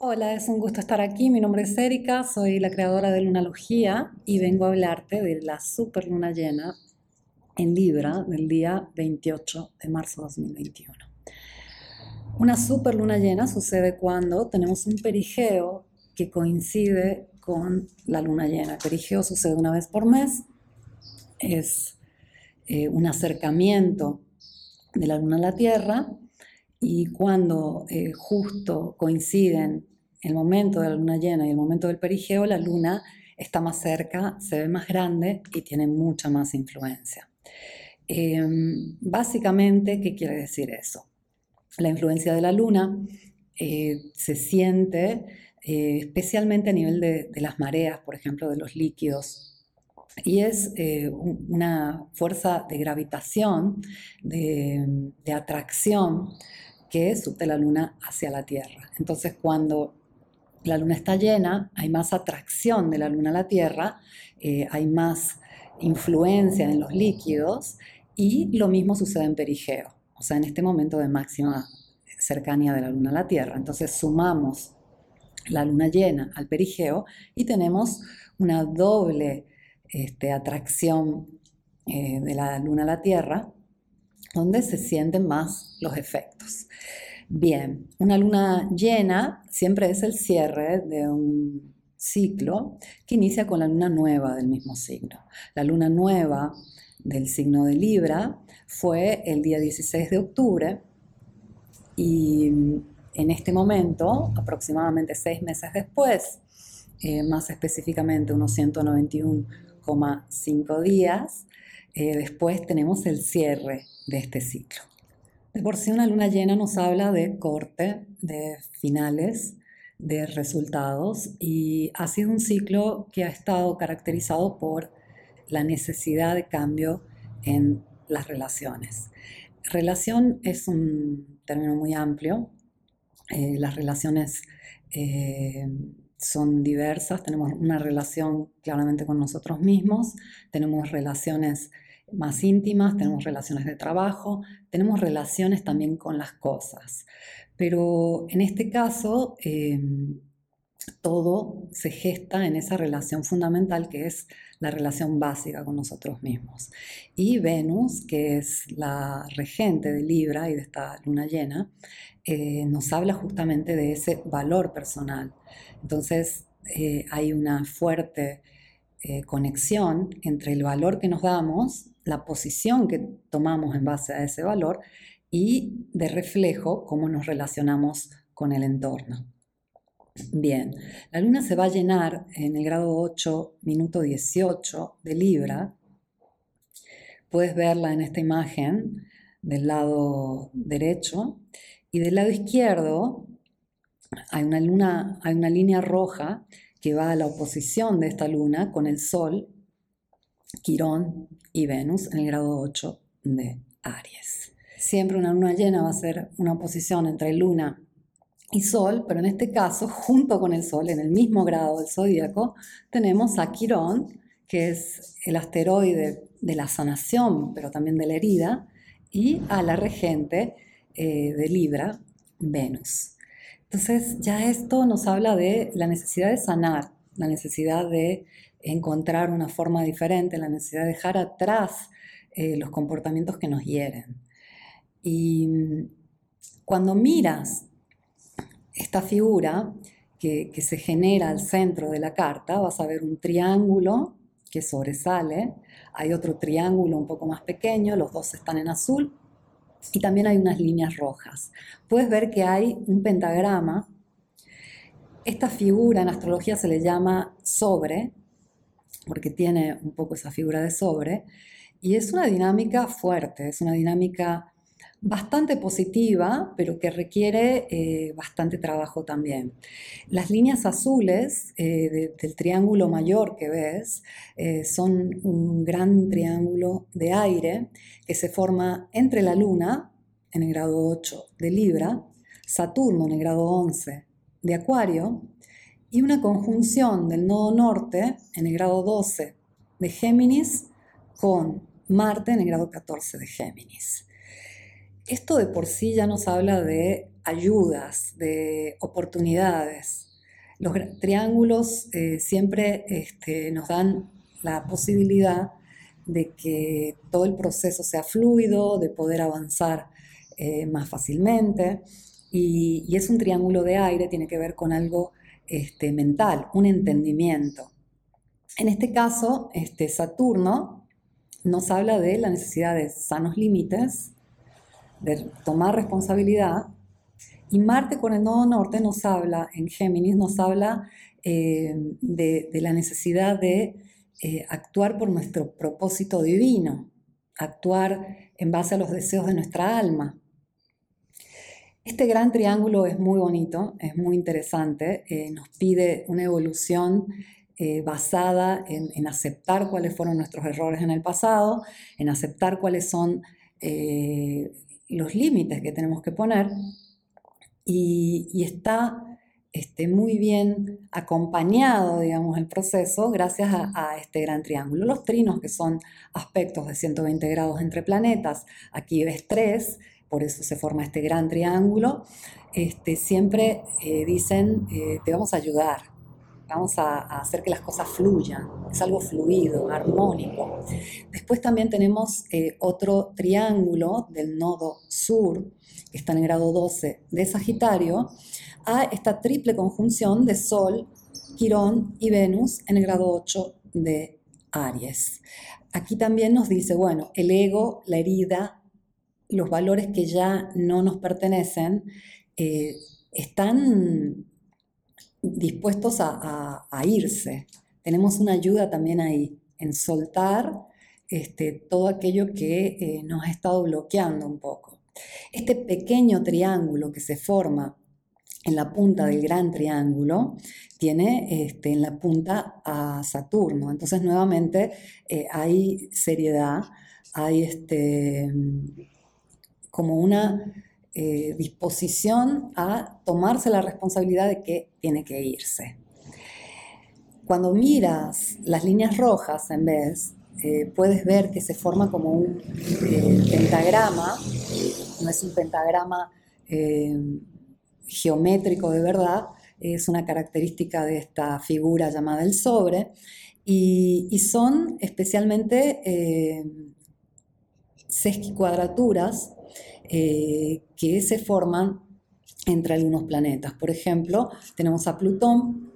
Hola, es un gusto estar aquí. Mi nombre es Erika, soy la creadora de Lunalogía y vengo a hablarte de la super luna llena en Libra del día 28 de marzo de 2021. Una super luna llena sucede cuando tenemos un perigeo que coincide con la luna llena. El perigeo sucede una vez por mes, es eh, un acercamiento de la luna a la Tierra y cuando eh, justo coinciden el momento de la luna llena y el momento del perigeo, la luna está más cerca, se ve más grande y tiene mucha más influencia. Em, básicamente, ¿qué quiere decir eso? La influencia de la luna eh, se siente eh, especialmente a nivel de, las mareas, por ejemplo, de los líquidos y es una fuerza de gravitación, de, de, atracción que surte la luna hacia la Tierra. Entonces, cuando la luna está llena, hay más atracción de la luna a la Tierra, eh, hay más influencia en los líquidos y lo mismo sucede en perigeo, o sea, en este momento de máxima cercanía de la luna a la Tierra. Entonces sumamos la luna llena al perigeo y tenemos una doble este, atracción eh, de la luna a la Tierra donde se sienten más los efectos. Bien, una luna llena siempre es el cierre de un ciclo que inicia con la luna nueva del mismo signo. La luna nueva del signo de Libra fue el día 16 de octubre y en este momento, aproximadamente seis meses después, eh, más específicamente unos 191,5 días, eh, después tenemos el cierre de este ciclo. De por sí una luna llena nos habla de corte, de finales, de resultados y ha sido un ciclo que ha estado caracterizado por la necesidad de cambio en las relaciones. Relación es un término muy amplio. Eh, las relaciones eh, son diversas. Tenemos una relación claramente con nosotros mismos, tenemos relaciones más íntimas, tenemos relaciones de trabajo, tenemos relaciones también con las cosas. Pero en este caso, em, todo se gesta en esa relación fundamental que es la relación básica con nosotros mismos. Y Venus, que es la regente de Libra y de esta luna llena, eh, nos habla justamente de ese valor personal. Entonces eh, hay una fuerte eh, conexión entre el valor que nos damos la posición que tomamos en base a ese valor y de reflejo cómo nos relacionamos con el entorno. Bien, la luna se va a llenar en el grado 8, minuto 18 de Libra. Puedes verla en esta imagen del lado derecho y del lado izquierdo hay una luna, hay una línea roja que va a la oposición de esta luna con el sol Quirón y Venus en el grado 8 de Aries. Siempre una luna llena va a ser una oposición entre Luna y Sol, pero en este caso, junto con el Sol, en el mismo grado del zodíaco, tenemos a Quirón, que es el asteroide de la sanación, pero también de la herida, y a la regente eh, de Libra, Venus. Entonces, ya esto nos habla de la necesidad de sanar, la necesidad de encontrar una forma diferente, la necesidad de dejar atrás eh, los comportamientos que nos hieren. Y mm, cuando miras esta figura que, que, se genera al centro de la carta, vas a ver un triángulo que sobresale, hay otro triángulo un poco más pequeño, los dos están en azul, y también hay unas líneas rojas. Puedes ver que hay un pentagrama. Esta figura en astrología se le llama sobre, porque tiene un poco esa figura de sobre, y es una dinámica fuerte, es una dinámica bastante positiva, pero que requiere eh, bastante trabajo también. Las líneas azules eh, del triángulo mayor que ves eh, son un gran triángulo de aire que se forma entre la Luna, en el grado 8 de Libra, Saturno en el grado 11 de Acuario, y una conjunción del nodo norte en el grado 12 de Géminis con Marte en el grado 14 de Géminis. esto de por sí ya nos habla de ayudas, de oportunidades. Los triángulos eh, siempre este, nos dan la posibilidad de que todo el proceso sea fluido, de poder avanzar eh, más fácilmente. Y, es un triángulo de aire, tiene que ver con algo este, mental, un entendimiento. En este caso, este, Saturno nos habla de la necesidad de sanos límites, de tomar responsabilidad, y Marte con el nodo norte nos habla, en Géminis, nos habla eh, de, la necesidad de eh, actuar por nuestro propósito divino, actuar en base a los deseos de nuestra alma. Este gran triángulo es muy bonito, es muy interesante, eh, nos pide una evolución eh, basada en, aceptar cuáles fueron nuestros errores en el pasado, en aceptar cuáles son eh, los límites que tenemos que poner y, está este, muy bien acompañado, digamos, el proceso gracias a, a, este gran triángulo. Los trinos, que son aspectos de 120 grados entre planetas, aquí ves tres, por eso se forma este gran triángulo, este, siempre eh, dicen, eh, te vamos a ayudar, vamos a, hacer que las cosas fluyan, es algo fluido, armónico. Después también tenemos eh, otro triángulo del nodo sur, que está en el grado 12 de Sagitario, a esta triple conjunción de Sol, Quirón y Venus en el grado 8 de Aries. Aquí también nos dice, bueno, el ego, la herida, los valores que ya no nos pertenecen eh, están dispuestos a, irse. Tenemos una ayuda también ahí, en soltar este, todo aquello que eh, nos ha estado bloqueando un poco. Este pequeño triángulo que se forma en la punta del gran triángulo tiene este, en la punta a Saturno. Entonces nuevamente eh, hay seriedad, hay este, como una eh, disposición a tomarse la responsabilidad de que tiene que irse. Cuando miras las líneas rojas en vez, eh, puedes ver que se forma como un eh, pentagrama, no es un pentagrama geométrico de verdad, es una característica de esta figura llamada el sobre, y, son especialmente sesquicuadraturas eh, que se forman entre algunos planetas. Por ejemplo, tenemos a Plutón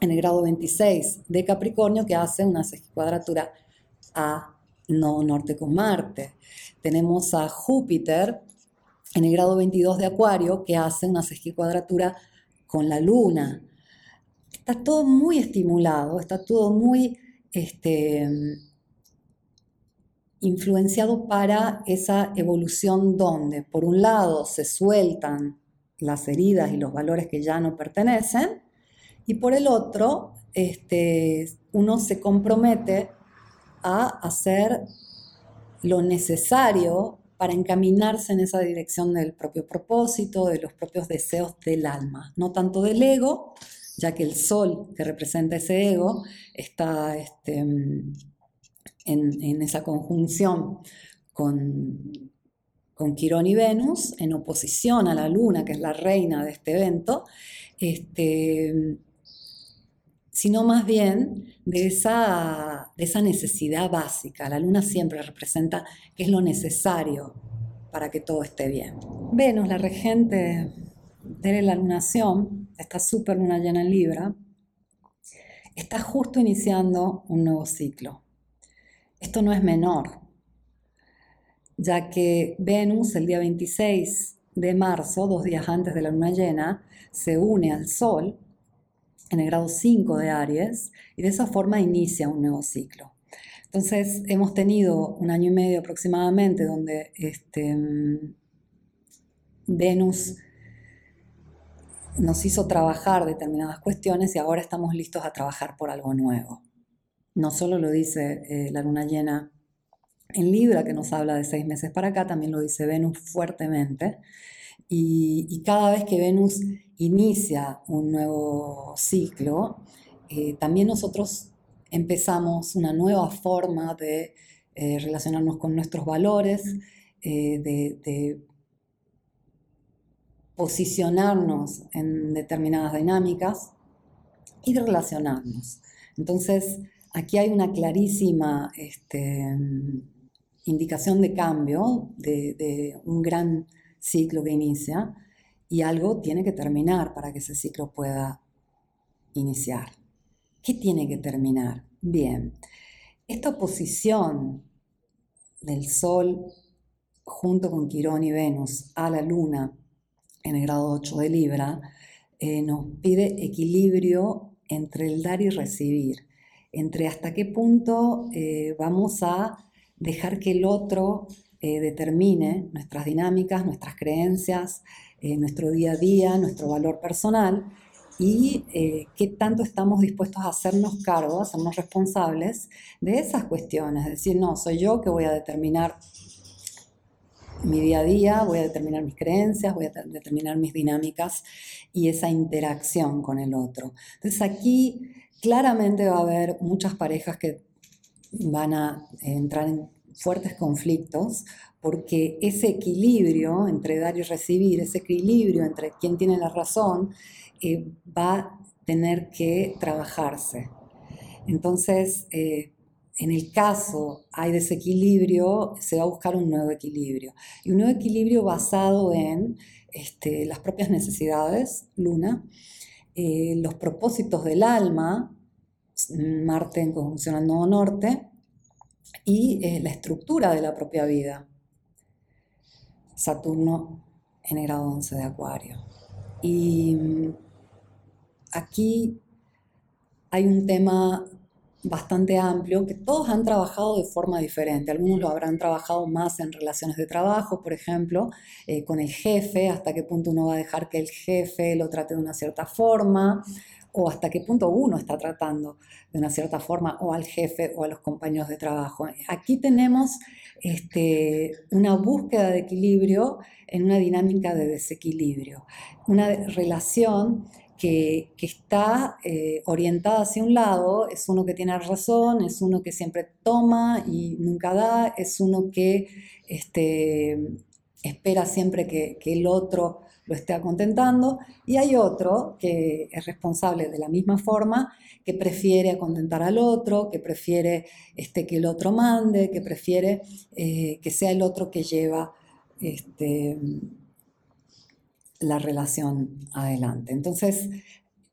en el grado 26 de Capricornio que hace una cuadratura a no norte con Marte. Tenemos a Júpiter en el grado 22 de Acuario que hace una cuadratura con la Luna. Está todo muy estimulado, está todo muy este, influenciado para esa evolución donde, por un lado, se sueltan las heridas y los valores que ya no pertenecen, y por el otro, este, uno se compromete a hacer lo necesario para encaminarse en esa dirección del propio propósito, de los propios deseos del alma, no tanto del ego, ya que el sol que representa ese ego está este, en, esa conjunción con, con Quirón y Venus, en oposición a la Luna, que es la reina de este evento, este, sino más bien de esa, de esa necesidad básica. La Luna siempre representa qué es lo necesario para que todo esté bien. Venus, la regente de la lunación, esta super luna llena en Libra, está justo iniciando un nuevo ciclo. Esto no es menor, ya que Venus el día 26 de marzo, dos días antes de la luna llena, se une al Sol en el grado 5 de Aries y de esa forma inicia un nuevo ciclo. Entonces hemos tenido un año y medio aproximadamente donde este, Venus nos hizo trabajar determinadas cuestiones y ahora estamos listos a trabajar por algo nuevo. No solo lo dice eh, la luna llena en Libra, que nos habla de seis meses para acá, también lo dice Venus fuertemente. Y, cada vez que Venus inicia un nuevo ciclo, eh, también nosotros empezamos una nueva forma de eh, relacionarnos con nuestros valores, de, posicionarnos en determinadas dinámicas y relacionarnos. Entonces, aquí hay una clarísima este, indicación de cambio, de, un gran ciclo que inicia, y algo tiene que terminar para que ese ciclo pueda iniciar. ¿Qué tiene que terminar? Bien, esta oposición del Sol junto con Quirón y Venus a la Luna en el grado 8 de Libra, eh, nos pide equilibrio entre el dar y recibir, entre hasta qué punto eh, vamos a dejar que el otro eh, determine nuestras dinámicas, nuestras creencias, nuestro día a día, nuestro valor personal y qué tanto estamos dispuestos a hacernos cargo, a hacernos responsables de esas cuestiones. Es decir, no, soy yo que voy a determinar mi día a día, voy a determinar mis creencias, voy a determinar mis dinámicas y esa interacción con el otro. Entonces aquí claramente va a haber muchas parejas que van a entrar en fuertes conflictos porque ese equilibrio entre dar y recibir, ese equilibrio entre quien tiene la razón, eh, va a tener que trabajarse. Entonces, eh, en el caso hay desequilibrio, se va a buscar un nuevo equilibrio. Y un nuevo equilibrio basado en este, las propias necesidades, Luna, eh, los propósitos del alma, Marte en conjunción al nodo norte, y eh, la estructura de la propia vida, Saturno en el grado 11 de Acuario. Y mm, aquí hay un tema bastante amplio que todos han trabajado de forma diferente. Algunos lo habrán trabajado más en relaciones de trabajo, por ejemplo, eh, con el jefe, hasta qué punto uno va a dejar que el jefe lo trate de una cierta forma, o hasta qué punto uno está tratando de una cierta forma o al jefe o a los compañeros de trabajo. Aquí tenemos este, una búsqueda de equilibrio en una dinámica de desequilibrio, una relación que, está eh, orientada hacia un lado, es uno que tiene razón, es uno que siempre toma y nunca da, es uno que este, espera siempre que, el otro lo esté contentando, y hay otro que es responsable de la misma forma, que prefiere acontentar al otro, que prefiere este, que el otro mande, que prefiere eh, que sea el otro que lleva este, la relación adelante. Entonces,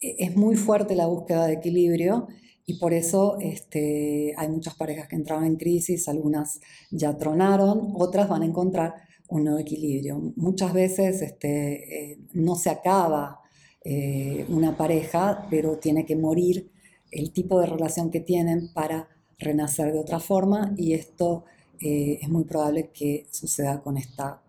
e-, es muy fuerte la búsqueda de equilibrio y por eso este, hay muchas parejas que entraron en crisis, algunas ya tronaron, otras van a encontrar un nuevo equilibrio. Muchas veces este, eh, no se acaba eh, una pareja, pero tiene que morir el tipo de relación que tienen para renacer de otra forma y esto eh, es muy probable que suceda con esta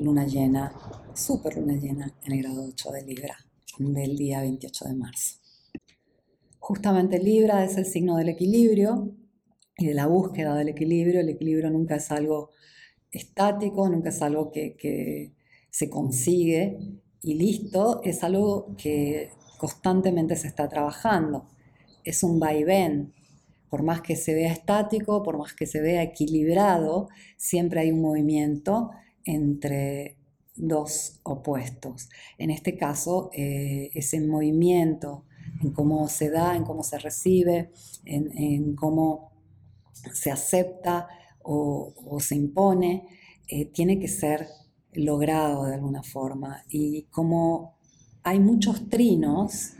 luna llena, super luna llena en el grado 8 de Libra del día 28 de marzo. Justamente Libra es el signo del equilibrio y de la búsqueda del equilibrio. El equilibrio nunca es algo estático, nunca es algo que, que se consigue y listo, es algo que constantemente se está trabajando. Es un vaivén. Por más que se vea estático, por más que se vea equilibrado, siempre hay un movimiento entre dos opuestos. En este caso, eh, ese movimiento en cómo se da, en cómo se recibe, en, cómo se acepta o, se impone, eh, tiene que ser logrado de alguna forma. Y como hay muchos trinos,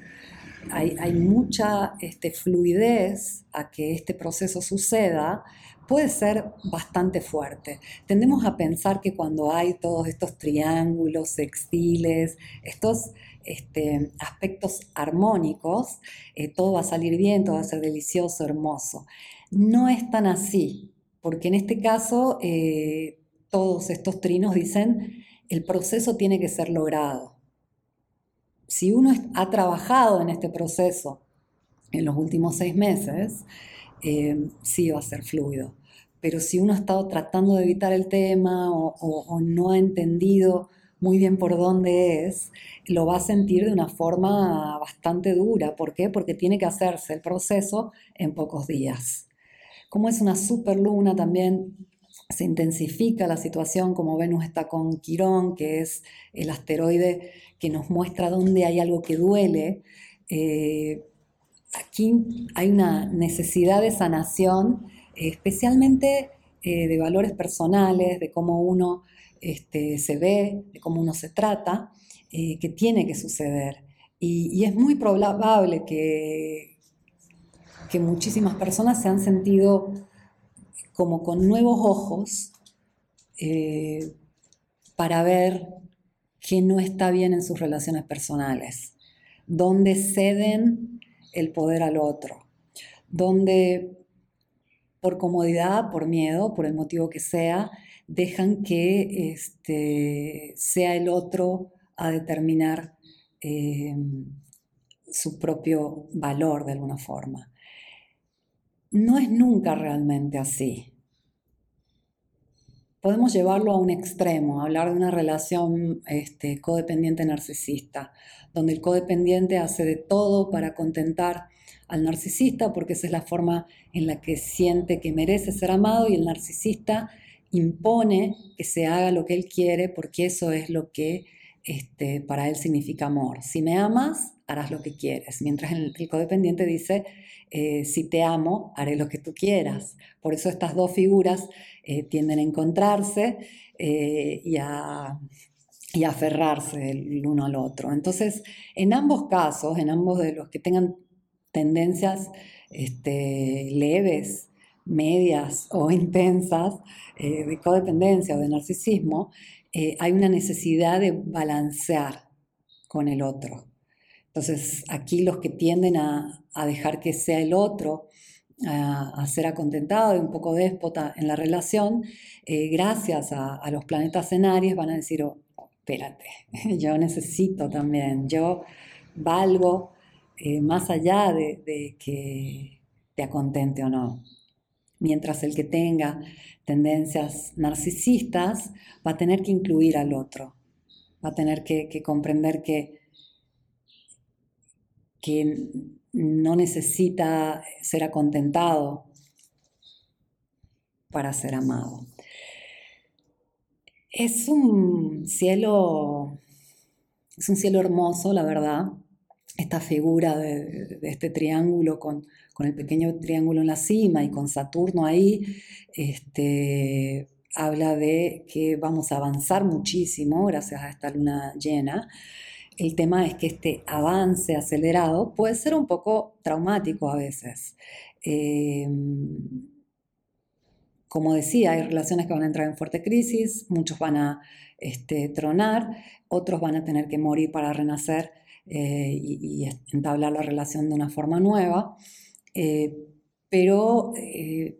hay, mucha este, fluidez a que este proceso suceda, puede ser bastante fuerte. Tendemos a pensar que cuando hay todos estos triángulos sextiles, estos este, aspectos armónicos, eh, todo va a salir bien, todo va a ser delicioso, hermoso. No es tan así, porque en este caso eh, todos estos trinos dicen el proceso tiene que ser logrado. Si uno ha trabajado en este proceso en los últimos seis meses, eh, sí va a ser fluido pero si uno ha estado tratando de evitar el tema o, no ha entendido muy bien por dónde es, lo va a sentir de una forma bastante dura. ¿Por qué? Porque tiene que hacerse el proceso en pocos días. Como es una super luna también, se intensifica la situación, como Venus está con Quirón, que es el asteroide que nos muestra dónde hay algo que duele, eh, aquí hay una necesidad de sanación, especialmente eh, de valores personales, de cómo uno este, se ve, de cómo uno se trata, eh, que tiene que suceder. Y, es muy probable que, que muchísimas personas se han sentido como con nuevos ojos eh, para ver qué no está bien en sus relaciones personales, donde ceden el poder al otro, donde por comodidad, por miedo, por el motivo que sea, dejan que este, sea el otro a determinar eh, su propio valor de alguna forma. No es nunca realmente así. Podemos llevarlo a un extremo, hablar de una relación este, codependiente narcisista, donde el codependiente hace de todo para contentar al narcisista, porque esa es la forma en la que siente que merece ser amado y el narcisista impone que se haga lo que él quiere porque eso es lo que este, para él significa amor. Si me amas, harás lo que quieres, mientras el, codependiente dice, eh, si te amo, haré lo que tú quieras. Por eso estas dos figuras eh, tienden a encontrarse eh, y a y aferrarse el uno al otro. Entonces, en ambos casos, en ambos de los que tengan tendencias este, leves, medias o intensas de codependencia o de narcisismo, hay una necesidad de balancear con el otro. Entonces, aquí los que tienden a, dejar que sea el otro, a, ser acontentado y un poco déspota en la relación, eh, gracias a, los planetas en Aries van a decir, oh, espérate, yo necesito también, yo valgo eh, más allá de, que te acontente o no. Mientras el que tenga tendencias narcisistas va a tener que incluir al otro, va a tener que, comprender que, que no necesita ser acontentado para ser amado. Es un cielo, es un cielo hermoso, la verdad. Esta figura de, este triángulo con, el pequeño triángulo en la cima y con Saturno ahí, este, habla de que vamos a avanzar muchísimo gracias a esta luna llena. El tema es que este avance acelerado puede ser un poco traumático a veces. Eh, como decía, hay relaciones que van a entrar en fuerte crisis, muchos van a este, tronar, otros van a tener que morir para renacer eh, y, entablar la relación de una forma nueva. Eh, pero eh,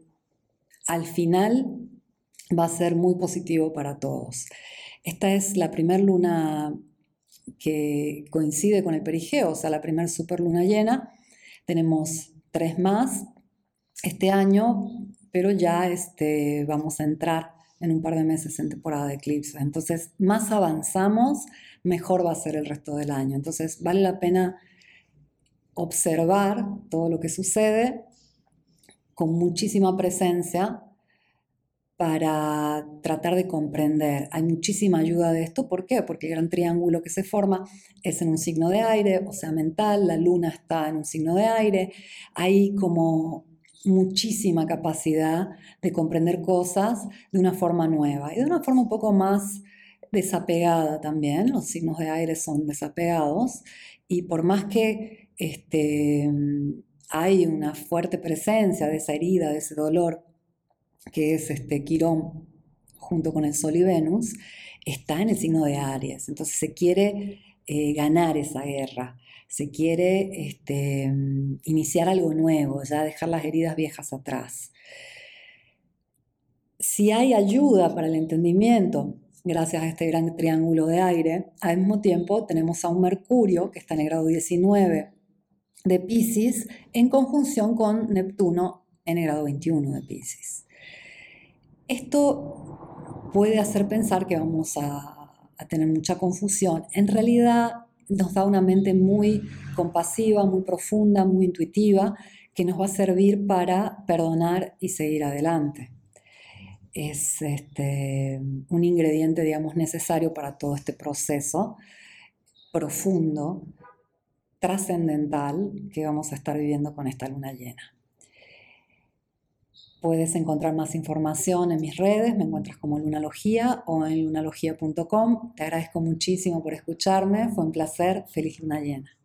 al final va a ser muy positivo para todos. Esta es la primera luna que coincide con el perigeo, o sea, la primera superluna llena. Tenemos tres más este año, pero ya este, vamos a entrar en un par de meses en temporada de eclipse. Entonces, más avanzamos, mejor va a ser el resto del año. Entonces, vale la pena observar todo lo que sucede con muchísima presencia para tratar de comprender. Hay muchísima ayuda de esto. ¿Por qué? Porque el gran triángulo que se forma es en un signo de aire, o sea, mental, la luna está en un signo de aire. Hay como muchísima capacidad de comprender cosas de una forma nueva y de una forma un poco más desapegada también. Los signos de aire son desapegados y por más que este, hay una fuerte presencia de esa herida, de ese dolor que es este Quirón junto con el Sol y Venus, está en el signo de Aries. Entonces se quiere eh, ganar esa guerra se quiere este, iniciar algo nuevo, ya dejar las heridas viejas atrás. Si hay ayuda para el entendimiento, gracias a este gran triángulo de aire, al mismo tiempo tenemos a un Mercurio que está en el grado 19 de Pisces en conjunción con Neptuno en el grado 21 de Pisces. Esto puede hacer pensar que vamos a, tener mucha confusión. En realidad nos da una mente muy compasiva, muy profunda, muy intuitiva, que nos va a servir para perdonar y seguir adelante. es este, un ingrediente, digamos, necesario para todo este proceso profundo, trascendental que vamos a estar viviendo con esta luna llena. Puedes encontrar más información en mis redes, me encuentras como Lunalogía o en lunalogía.com. Te agradezco muchísimo por escucharme, fue un placer, feliz luna llena.